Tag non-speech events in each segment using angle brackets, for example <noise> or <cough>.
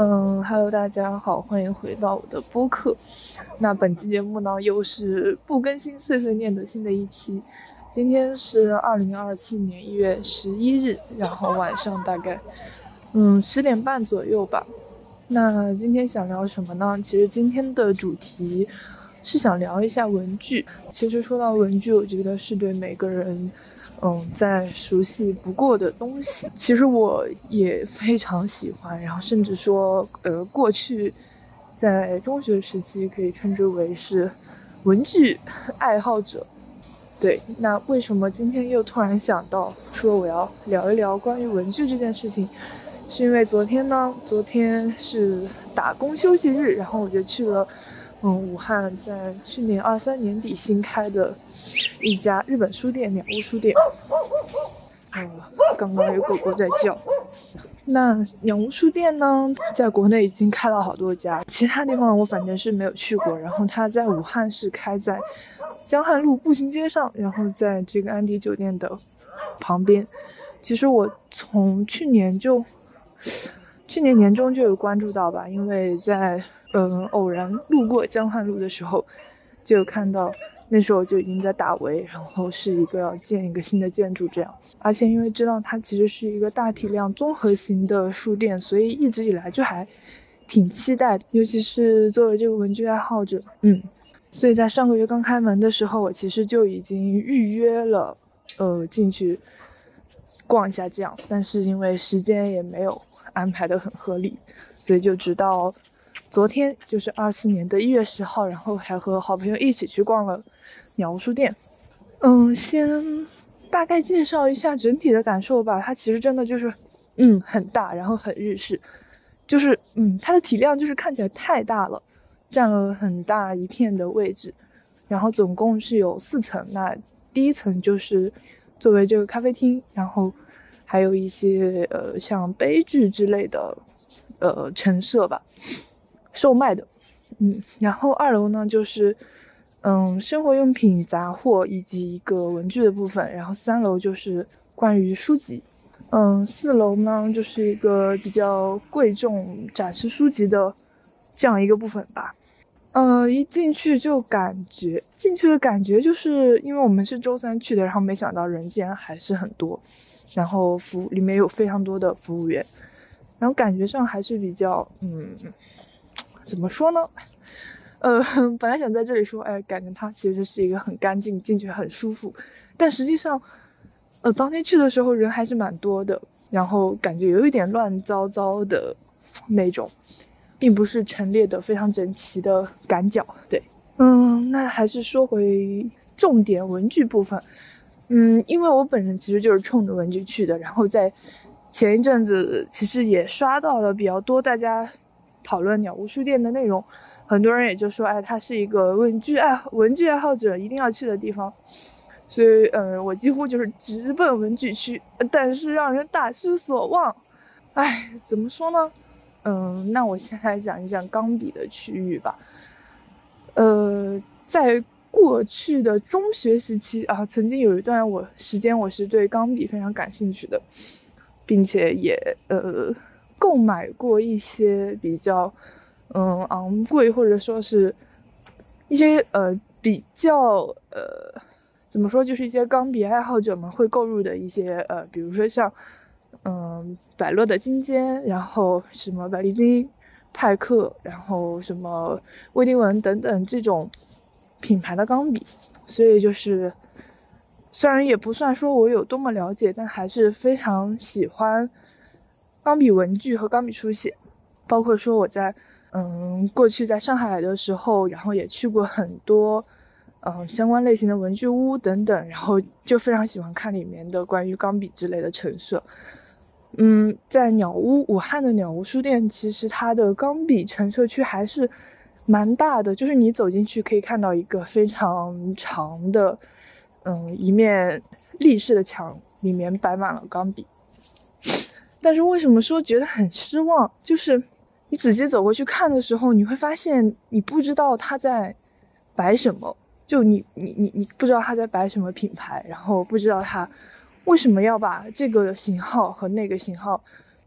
嗯，Hello，大家好，欢迎回到我的播客。那本期节目呢，又是不更新碎碎念的新的一期。今天是二零二四年一月十一日，然后晚上大概嗯十点半左右吧。那今天想聊什么呢？其实今天的主题是想聊一下文具。其实说到文具，我觉得是对每个人。嗯，再熟悉不过的东西，其实我也非常喜欢。然后甚至说，呃，过去在中学时期可以称之为是文具爱好者。对，那为什么今天又突然想到说我要聊一聊关于文具这件事情？是因为昨天呢，昨天是打工休息日，然后我就去了，嗯，武汉，在去年二三年底新开的。一家日本书店——鸟屋书店。嗯，刚刚有狗狗在叫。那鸟屋书店呢，在国内已经开了好多家，其他地方我反正是没有去过。然后它在武汉是开在江汉路步行街上，然后在这个安迪酒店的旁边。其实我从去年就，去年年中就有关注到吧，因为在嗯偶然路过江汉路的时候，就有看到。那时候就已经在打围，然后是一个要建一个新的建筑这样，而且因为知道它其实是一个大体量综合型的书店，所以一直以来就还挺期待，尤其是作为这个文具爱好者，嗯，所以在上个月刚开门的时候，我其实就已经预约了，呃，进去逛一下这样，但是因为时间也没有安排的很合理，所以就直到。昨天就是二四年的一月十号，然后还和好朋友一起去逛了鸟屋书店。嗯，先大概介绍一下整体的感受吧。它其实真的就是，嗯，很大，然后很日式，就是嗯，它的体量就是看起来太大了，占了很大一片的位置。然后总共是有四层，那第一层就是作为这个咖啡厅，然后还有一些呃像杯具之类的呃陈设吧。售卖的，嗯，然后二楼呢就是，嗯，生活用品杂货以及一个文具的部分，然后三楼就是关于书籍，嗯，四楼呢就是一个比较贵重展示书籍的这样一个部分吧，呃，一进去就感觉进去的感觉就是因为我们是周三去的，然后没想到人竟然还是很多，然后服里面有非常多的服务员，然后感觉上还是比较，嗯。怎么说呢？<laughs> 呃，<laughs> 本来想在这里说，哎，感觉它其实是一个很干净，进去很舒服。但实际上，呃，当天去的时候人还是蛮多的，然后感觉有一点乱糟糟的那种，并不是陈列的非常整齐的赶脚。对，嗯，那还是说回重点文具部分。嗯，因为我本人其实就是冲着文具去的，然后在前一阵子其实也刷到了比较多大家。讨论鸟屋书店的内容，很多人也就说，哎，它是一个文具爱文具爱好者一定要去的地方，所以，嗯，我几乎就是直奔文具区，但是让人大失所望。哎，怎么说呢？嗯，那我先来讲一讲钢笔的区域吧。呃，在过去的中学时期啊，曾经有一段我时间，我是对钢笔非常感兴趣的，并且也呃。购买过一些比较，嗯，昂贵或者说是一些呃比较呃怎么说，就是一些钢笔爱好者们会购入的一些呃，比如说像嗯百乐的金尖，然后什么百利金、派克，然后什么威丁文等等这种品牌的钢笔，所以就是虽然也不算说我有多么了解，但还是非常喜欢。钢笔文具和钢笔书写，包括说我在嗯过去在上海的时候，然后也去过很多嗯相关类型的文具屋等等，然后就非常喜欢看里面的关于钢笔之类的陈设。嗯，在鸟屋武汉的鸟屋书店，其实它的钢笔陈设区还是蛮大的，就是你走进去可以看到一个非常长的嗯一面立式的墙，里面摆满了钢笔。但是为什么说觉得很失望？就是你仔细走过去看的时候，你会发现你不知道他在摆什么，就你你你你不知道他在摆什么品牌，然后不知道他为什么要把这个型号和那个型号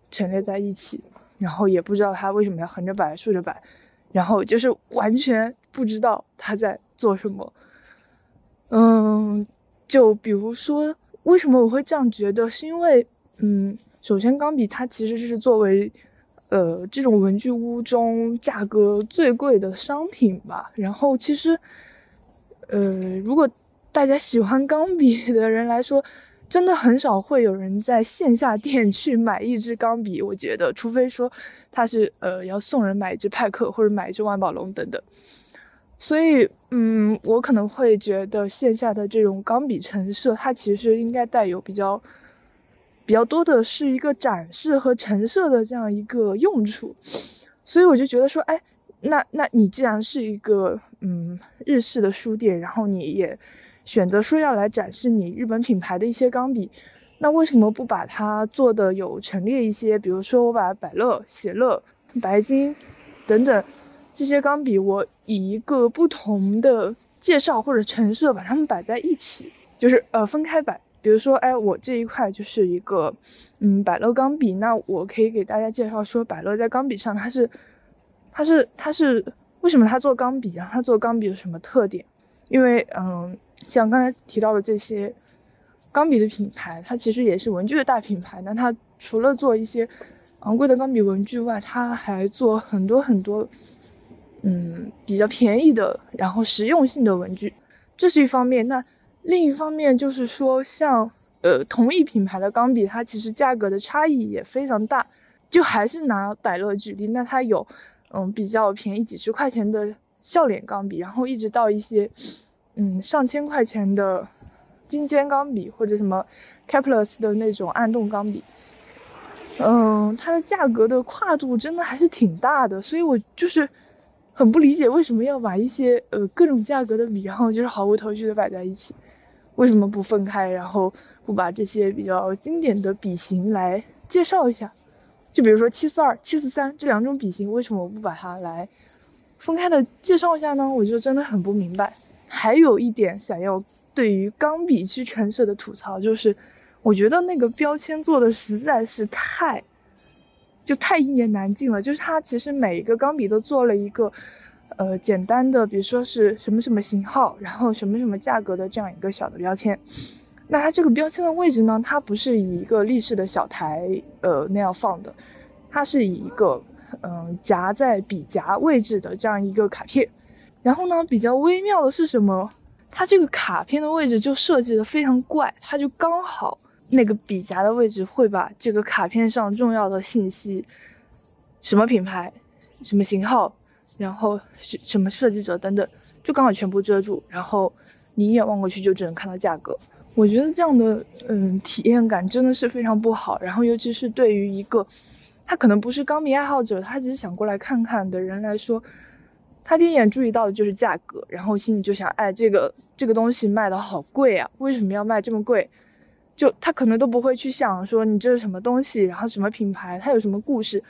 陈列在一起，然后也不知道他为什么要横着摆、竖着摆，然后就是完全不知道他在做什么。嗯，就比如说，为什么我会这样觉得？是因为，嗯，首先钢笔它其实是作为，呃，这种文具屋中价格最贵的商品吧。然后其实，呃，如果大家喜欢钢笔的人来说，真的很少会有人在线下店去买一支钢笔。我觉得，除非说他是呃要送人买一支派克或者买一支万宝龙等等。所以，嗯，我可能会觉得线下的这种钢笔陈设，它其实应该带有比较比较多的是一个展示和陈设的这样一个用处。所以我就觉得说，哎，那那你既然是一个嗯日式的书店，然后你也选择说要来展示你日本品牌的一些钢笔，那为什么不把它做的有陈列一些？比如说，我把百乐、喜乐、白金等等。这些钢笔，我以一个不同的介绍或者陈设把它们摆在一起，就是呃分开摆。比如说，哎，我这一块就是一个嗯百乐钢笔，那我可以给大家介绍说，百乐在钢笔上它是它是它是为什么它做钢笔啊？它做钢笔有什么特点？因为嗯，像刚才提到的这些钢笔的品牌，它其实也是文具的大品牌。那它除了做一些昂贵的钢笔文具外，它还做很多很多。嗯，比较便宜的，然后实用性的文具，这是一方面。那另一方面就是说，像呃同一品牌的钢笔，它其实价格的差异也非常大。就还是拿百乐举例，那它有嗯比较便宜几十块钱的笑脸钢笔，然后一直到一些嗯上千块钱的金尖钢笔或者什么 Caples 的那种暗动钢笔，嗯，它的价格的跨度真的还是挺大的。所以我就是。很不理解为什么要把一些呃各种价格的笔，然后就是毫无头绪的摆在一起，为什么不分开，然后不把这些比较经典的笔型来介绍一下？就比如说七四二、七四三这两种笔型，为什么不把它来分开的介绍一下呢？我就真的很不明白。还有一点想要对于钢笔去陈设的吐槽，就是我觉得那个标签做的实在是太。就太一言难尽了，就是它其实每一个钢笔都做了一个，呃，简单的，比如说是什么什么型号，然后什么什么价格的这样一个小的标签。那它这个标签的位置呢，它不是以一个立式的小台，呃，那样放的，它是以一个，嗯，夹在笔夹位置的这样一个卡片。然后呢，比较微妙的是什么？它这个卡片的位置就设计的非常怪，它就刚好。那个笔夹的位置会把这个卡片上重要的信息，什么品牌、什么型号，然后什什么设计者等等，就刚好全部遮住，然后你一眼望过去就只能看到价格。我觉得这样的嗯体验感真的是非常不好。然后尤其是对于一个他可能不是钢笔爱好者，他只是想过来看看的人来说，他第一眼注意到的就是价格，然后心里就想，哎，这个这个东西卖的好贵啊，为什么要卖这么贵？就他可能都不会去想说你这是什么东西，然后什么品牌，它有什么故事，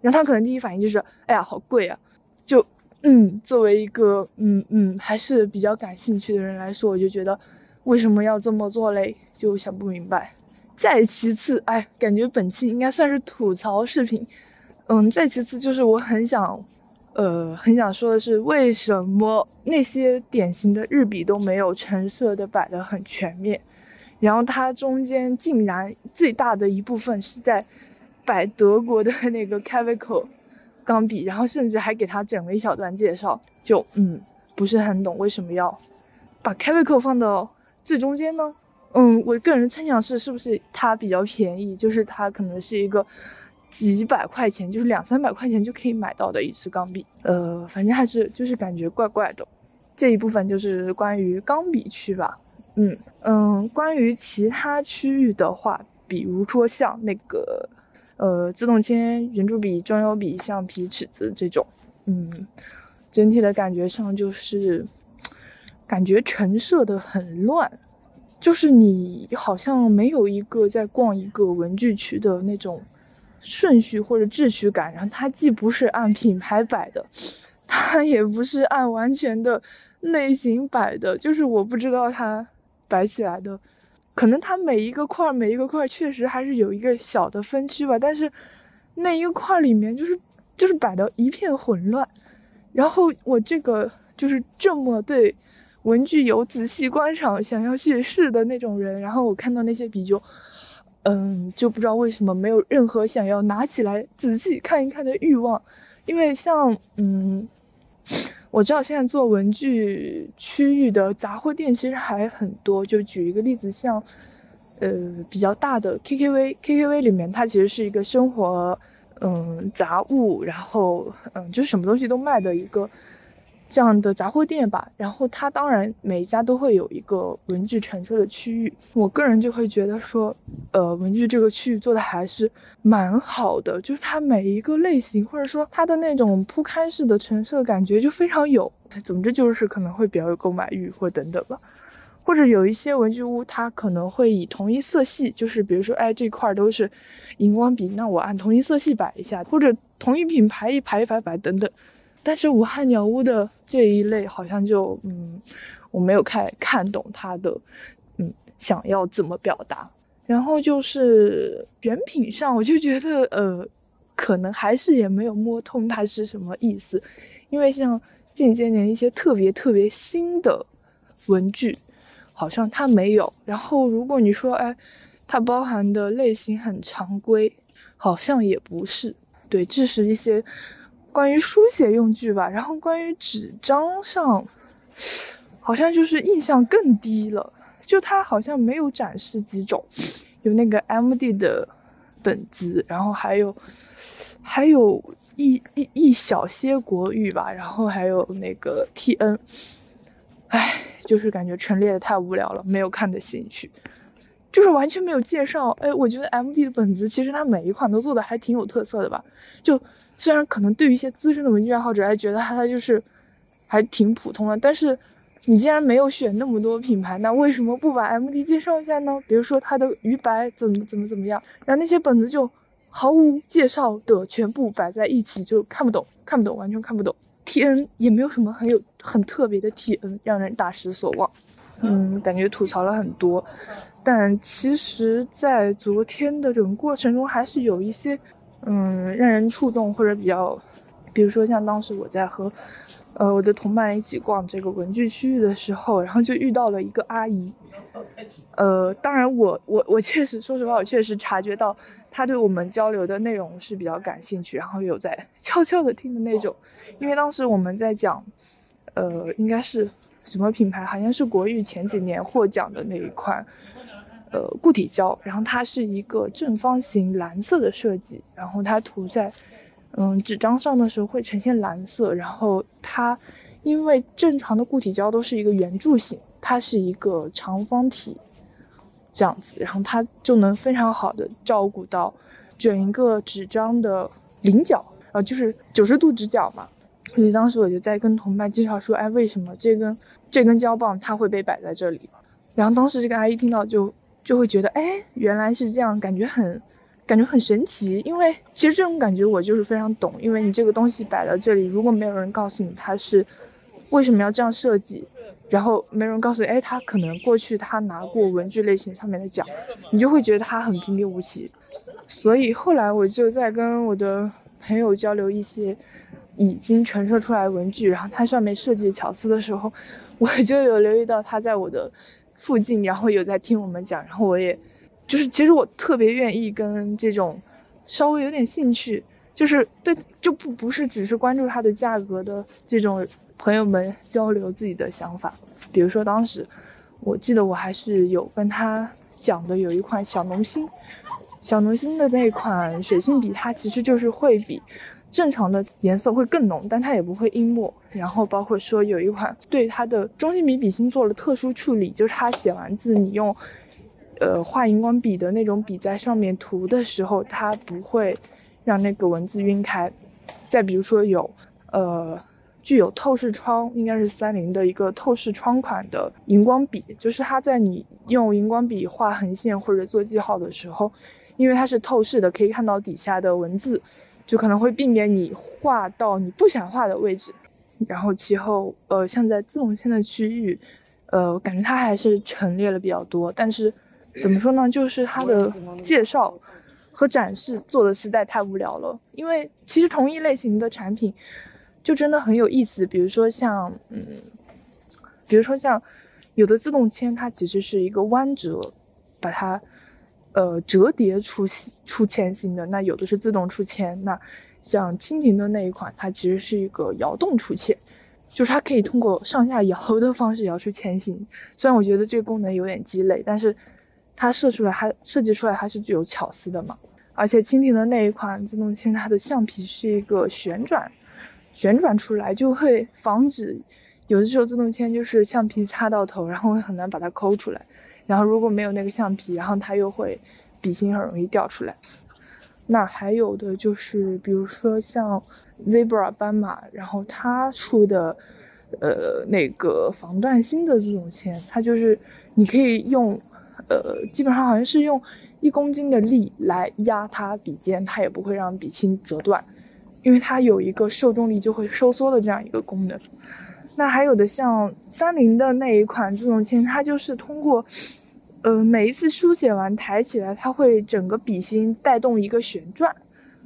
然后他可能第一反应就是，哎呀，好贵啊！就，嗯，作为一个嗯嗯还是比较感兴趣的人来说，我就觉得为什么要这么做嘞？就想不明白。再其次，哎，感觉本期应该算是吐槽视频。嗯，再其次就是我很想，呃，很想说的是，为什么那些典型的日笔都没有橙色的摆的很全面？然后它中间竟然最大的一部分是在摆德国的那个 c a v i c o 钢笔，然后甚至还给它整了一小段介绍，就嗯不是很懂为什么要把 c a v i c o 放到最中间呢？嗯，我个人猜想是是不是它比较便宜，就是它可能是一个几百块钱，就是两三百块钱就可以买到的一支钢笔。呃，反正还是就是感觉怪怪的。这一部分就是关于钢笔区吧。嗯嗯，关于其他区域的话，比如说像那个，呃，自动铅、圆珠笔、中油笔、橡皮、尺子这种，嗯，整体的感觉上就是，感觉陈设的很乱，就是你好像没有一个在逛一个文具区的那种顺序或者秩序感，然后它既不是按品牌摆的，<laughs> 它也不是按完全的类型摆的，就是我不知道它。摆起来的，可能它每一个块儿每一个块儿确实还是有一个小的分区吧，但是那一个块里面就是就是摆的一片混乱。然后我这个就是这么对文具有仔细观赏、想要去试的那种人，然后我看到那些笔就，嗯，就不知道为什么没有任何想要拿起来仔细看一看的欲望，因为像嗯。我知道现在做文具区域的杂货店其实还很多，就举一个例子，像，呃，比较大的 KKV，KKV 里面它其实是一个生活，嗯，杂物，然后嗯，就是什么东西都卖的一个。这样的杂货店吧，然后它当然每一家都会有一个文具陈设的区域。我个人就会觉得说，呃，文具这个区域做的还是蛮好的，就是它每一个类型或者说它的那种铺开式的陈设感觉就非常有。总之就是可能会比较有购买欲或等等吧。或者有一些文具屋，它可能会以同一色系，就是比如说，哎，这块都是荧光笔，那我按同一色系摆一下，或者同一品牌一排一排摆等等。但是武汉鸟屋的这一类好像就嗯，我没有看看懂他的嗯想要怎么表达。然后就是选品上，我就觉得呃，可能还是也没有摸通它是什么意思。因为像近些年一些特别特别新的文具，好像它没有。然后如果你说哎，它包含的类型很常规，好像也不是。对，这是一些。关于书写用具吧，然后关于纸张上，好像就是印象更低了。就它好像没有展示几种，有那个 M D 的本子，然后还有还有一一一小些国语吧，然后还有那个 T N。唉，就是感觉陈列的太无聊了，没有看的兴趣，就是完全没有介绍。哎，我觉得 M D 的本子其实它每一款都做的还挺有特色的吧，就。虽然可能对于一些资深的文具爱好者，还觉得它就是还挺普通的，但是你既然没有选那么多品牌，那为什么不把 M D 介绍一下呢？比如说它的鱼白怎么怎么怎么样，然后那些本子就毫无介绍的全部摆在一起，就看不懂，看不懂，完全看不懂。T N 也没有什么很有很特别的 T N，让人大失所望。嗯，感觉吐槽了很多，但其实，在昨天的整个过程中，还是有一些。嗯，让人触动或者比较，比如说像当时我在和，呃，我的同伴一起逛这个文具区域的时候，然后就遇到了一个阿姨，呃，当然我我我确实，说实话，我确实察觉到她对我们交流的内容是比较感兴趣，然后有在 <laughs> 悄悄的听的那种，因为当时我们在讲，呃，应该是什么品牌，好像是国誉前几年获奖的那一款。呃，固体胶，然后它是一个正方形蓝色的设计，然后它涂在嗯纸张上的时候会呈现蓝色，然后它因为正常的固体胶都是一个圆柱形，它是一个长方体这样子，然后它就能非常好的照顾到整一个纸张的棱角，呃，就是九十度直角嘛。所以当时我就在跟同伴介绍说，哎，为什么这根这根胶棒它会被摆在这里？然后当时这个阿姨听到就。就会觉得，哎，原来是这样，感觉很，感觉很神奇。因为其实这种感觉我就是非常懂，因为你这个东西摆到这里，如果没有人告诉你它是为什么要这样设计，然后没人告诉你，哎，他可能过去他拿过文具类型上面的奖，你就会觉得他很平平无奇。所以后来我就在跟我的朋友交流一些已经陈设出来文具，然后它上面设计巧思的时候，我就有留意到它在我的。附近，然后有在听我们讲，然后我也，就是其实我特别愿意跟这种稍微有点兴趣，就是对就不不是只是关注它的价格的这种朋友们交流自己的想法。比如说当时，我记得我还是有跟他讲的，有一款小农心，小农心的那款水性笔，它其实就是会比。正常的颜色会更浓，但它也不会阴墨。然后包括说有一款对它的中性笔笔芯做了特殊处理，就是它写完字，你用，呃，画荧光笔的那种笔在上面涂的时候，它不会让那个文字晕开。再比如说有，呃，具有透视窗，应该是三菱的一个透视窗款的荧光笔，就是它在你用荧光笔画横线或者做记号的时候，因为它是透视的，可以看到底下的文字。就可能会避免你画到你不想画的位置，然后其后，呃，像在自动线的区域，呃，感觉它还是陈列了比较多，但是怎么说呢？就是它的介绍和展示做的实在太无聊了。因为其实同一类型的产品就真的很有意思，比如说像嗯，比如说像有的自动铅，它其实是一个弯折，把它呃折叠出出铅芯的。那有的是自动出铅，那像蜻蜓的那一款，它其实是一个摇动出铅。就是它可以通过上下摇的方式摇出铅芯，虽然我觉得这个功能有点鸡肋，但是它设出来它设计出来还是具有巧思的嘛。而且蜻蜓的那一款自动铅，它的橡皮是一个旋转，旋转出来就会防止有的时候自动铅就是橡皮擦到头，然后很难把它抠出来。然后如果没有那个橡皮，然后它又会笔芯很容易掉出来。那还有的就是比如说像。Zebra 斑马，然后它出的，呃，那个防断芯的这种铅，它就是你可以用，呃，基本上好像是用一公斤的力来压它笔尖，它也不会让笔芯折断，因为它有一个受重力就会收缩的这样一个功能。那还有的像三菱的那一款自动铅，它就是通过，呃，每一次书写完抬起来，它会整个笔芯带动一个旋转。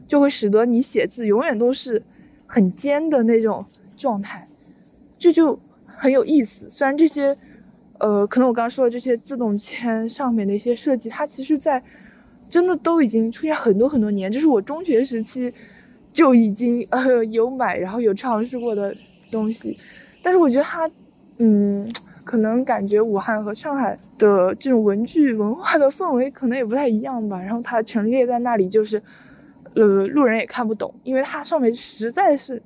就会使得你写字永远都是很尖的那种状态，这就很有意思。虽然这些，呃，可能我刚刚说的这些自动铅上面的一些设计，它其实在真的都已经出现很多很多年，这是我中学时期就已经呃有买，然后有尝试过的东西。但是我觉得它，嗯，可能感觉武汉和上海的这种文具文化的氛围可能也不太一样吧。然后它陈列在那里就是。呃，路人也看不懂，因为它上面实在是，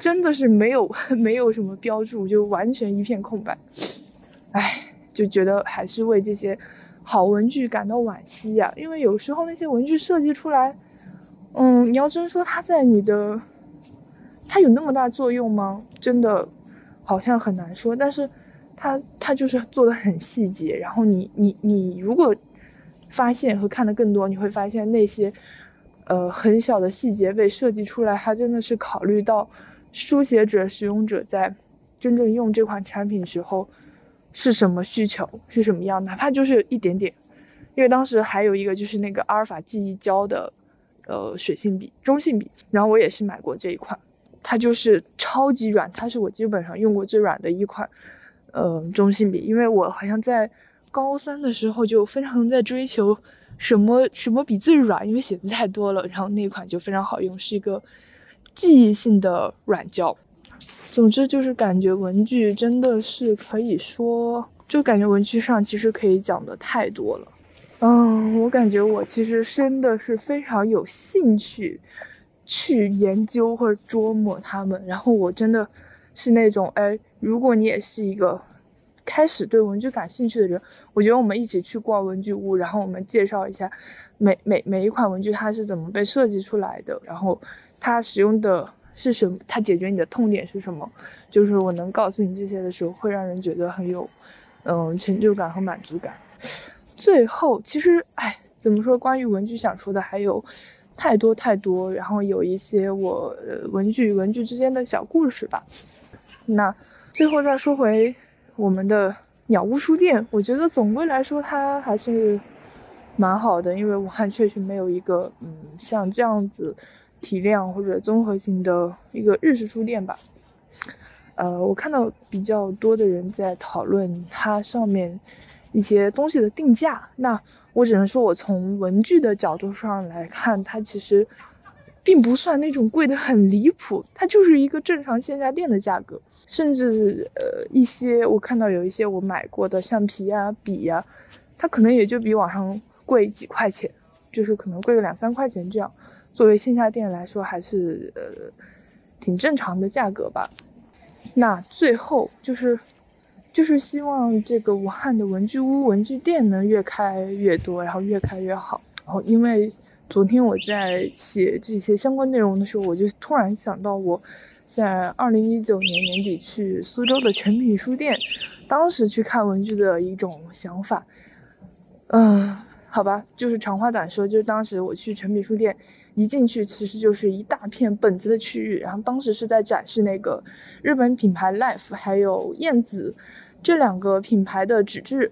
真的是没有 <laughs> 没有什么标注，就完全一片空白。唉，就觉得还是为这些好文具感到惋惜呀。因为有时候那些文具设计出来，嗯，你要真说它在你的，它有那么大作用吗？真的好像很难说。但是它它就是做的很细节，然后你你你如果发现和看的更多，你会发现那些。呃，很小的细节被设计出来，它真的是考虑到书写者、使用者在真正用这款产品时候是什么需求，是什么样，哪怕就是一点点。因为当时还有一个就是那个阿尔法记忆胶的呃水性笔、中性笔，然后我也是买过这一款，它就是超级软，它是我基本上用过最软的一款呃中性笔，因为我好像在高三的时候就非常在追求。什么什么笔最软？因为写字太多了，然后那款就非常好用，是一个记忆性的软胶。总之就是感觉文具真的是可以说，就感觉文具上其实可以讲的太多了。嗯，我感觉我其实真的是非常有兴趣去研究或者琢磨他们。然后我真的是那种，哎，如果你也是一个。开始对文具感兴趣的人，我觉得我们一起去逛文具屋，然后我们介绍一下每每每一款文具它是怎么被设计出来的，然后它使用的是什么，它解决你的痛点是什么。就是我能告诉你这些的时候，会让人觉得很有嗯成就感和满足感。最后，其实哎，怎么说？关于文具想说的还有太多太多，然后有一些我文具与文具之间的小故事吧。那最后再说回。我们的鸟屋书店，我觉得总归来说它还是蛮好的，因为武汉确实没有一个嗯像这样子体量或者综合性的一个日式书店吧。呃，我看到比较多的人在讨论它上面一些东西的定价，那我只能说我从文具的角度上来看，它其实并不算那种贵的很离谱，它就是一个正常线下店的价格。甚至呃一些我看到有一些我买过的橡皮呀、笔呀，它可能也就比网上贵几块钱，就是可能贵个两三块钱这样。作为线下店来说，还是呃挺正常的价格吧。那最后就是就是希望这个武汉的文具屋、文具店能越开越多，然后越开越好。然后因为昨天我在写这些相关内容的时候，我就突然想到我。在二零一九年年底去苏州的诚品书店，当时去看文具的一种想法，嗯，好吧，就是长话短说，就是当时我去诚品书店，一进去其实就是一大片本子的区域，然后当时是在展示那个日本品牌 Life 还有燕子这两个品牌的纸质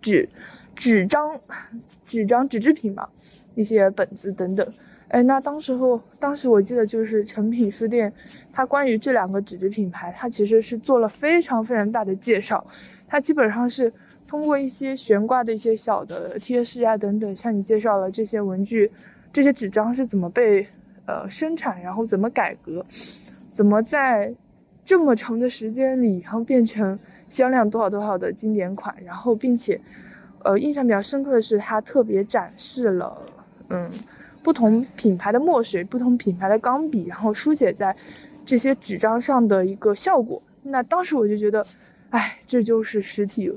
纸纸张纸张纸制品嘛。一些本子等等。哎，那当时候，当时我记得就是诚品书店，它关于这两个纸质品牌，它其实是做了非常非常大的介绍。它基本上是通过一些悬挂的一些小的贴饰啊等等，向你介绍了这些文具、这些纸张是怎么被呃生产，然后怎么改革，怎么在这么长的时间里，然后变成销量多少多少的经典款。然后，并且，呃，印象比较深刻的是，它特别展示了，嗯。不同品牌的墨水，不同品牌的钢笔，然后书写在这些纸张上的一个效果。那当时我就觉得，哎，这就是实体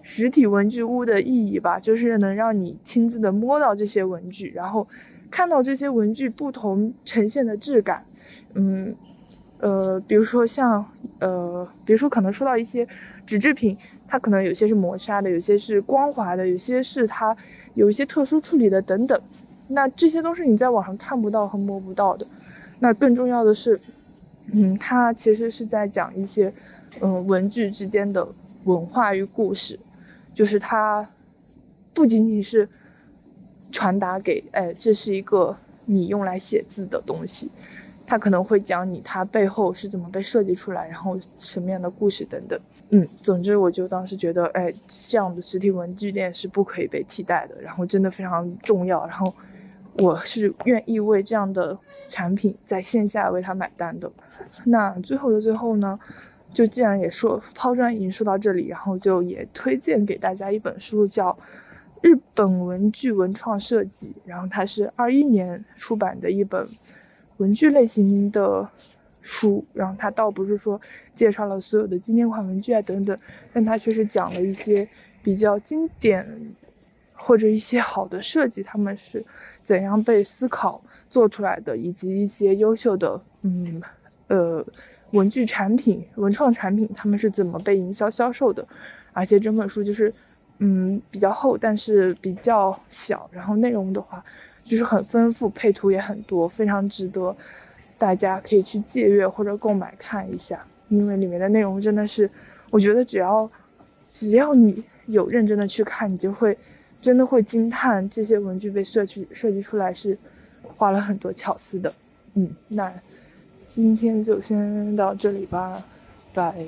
实体文具屋的意义吧，就是能让你亲自的摸到这些文具，然后看到这些文具不同呈现的质感。嗯，呃，比如说像呃，比如说可能说到一些纸制品，它可能有些是磨砂的，有些是光滑的，有些是它有一些特殊处理的等等。那这些都是你在网上看不到和摸不到的。那更重要的是，嗯，它其实是在讲一些，嗯，文具之间的文化与故事，就是它不仅仅是传达给，哎，这是一个你用来写字的东西，他可能会讲你它背后是怎么被设计出来，然后什么样的故事等等。嗯，总之我就当时觉得，哎，这样的实体文具店是不可以被替代的，然后真的非常重要，然后。我是愿意为这样的产品在线下为他买单的。那最后的最后呢，就既然也说抛砖引说到这里，然后就也推荐给大家一本书，叫《日本文具文创设计》，然后它是二一年出版的一本文具类型的书。然后它倒不是说介绍了所有的经典款文具啊等等，但它确实讲了一些比较经典或者一些好的设计，他们是。怎样被思考做出来的，以及一些优秀的，嗯，呃，文具产品、文创产品，他们是怎么被营销销售的？而且整本书就是，嗯，比较厚，但是比较小，然后内容的话就是很丰富，配图也很多，非常值得大家可以去借阅或者购买看一下，因为里面的内容真的是，我觉得只要只要你有认真的去看，你就会。真的会惊叹，这些文具被设计设计出来是花了很多巧思的。嗯，那今天就先到这里吧，拜。